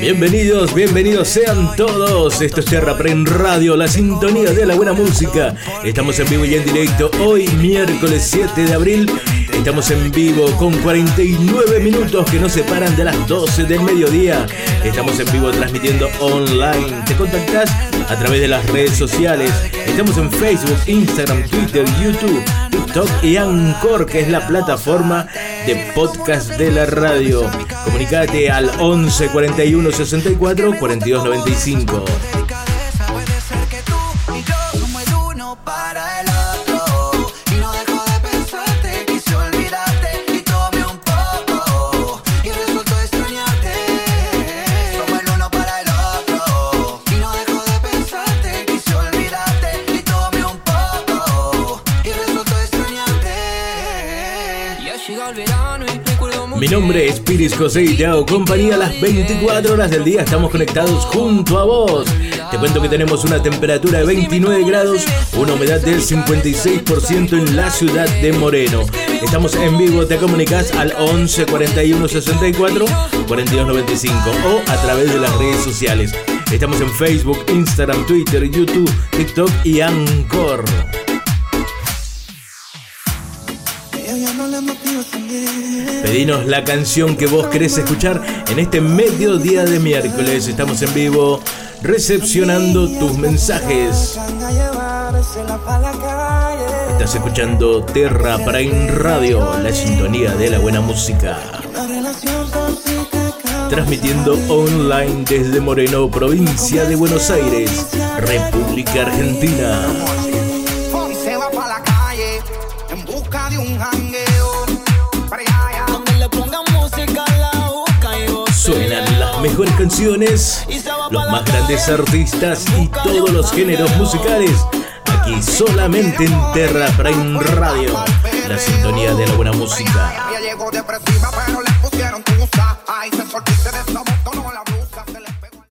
Bienvenidos, bienvenidos sean todos. Esto es Terra Pren Radio, la sintonía de la buena música. Estamos en vivo y en directo hoy, miércoles 7 de abril. Estamos en vivo con 49 minutos que nos separan de las 12 del mediodía. Estamos en vivo transmitiendo online. Te contactás a través de las redes sociales. Estamos en Facebook, Instagram, Twitter, YouTube, TikTok y Anchor, que es la plataforma de podcast de la radio. Comunicate al 11 41 64 42 95. Mi nombre es Piris José y te hago compañía las 24 horas del día. Estamos conectados junto a vos. Te cuento que tenemos una temperatura de 29 grados, una humedad del 56% en la ciudad de Moreno. Estamos en vivo, te comunicas al 11 41 64 42 95 o a través de las redes sociales. Estamos en Facebook, Instagram, Twitter, YouTube, TikTok y Anchor. Pedinos la canción que vos querés escuchar en este mediodía de miércoles. Estamos en vivo recepcionando tus mensajes. Estás escuchando Terra Prime Radio, la sintonía de la buena música. Transmitiendo online desde Moreno, provincia de Buenos Aires, República Argentina. Mejores canciones, los más grandes artistas y todos los géneros musicales. Aquí solamente en Terra Prime Radio, la sintonía de la buena música.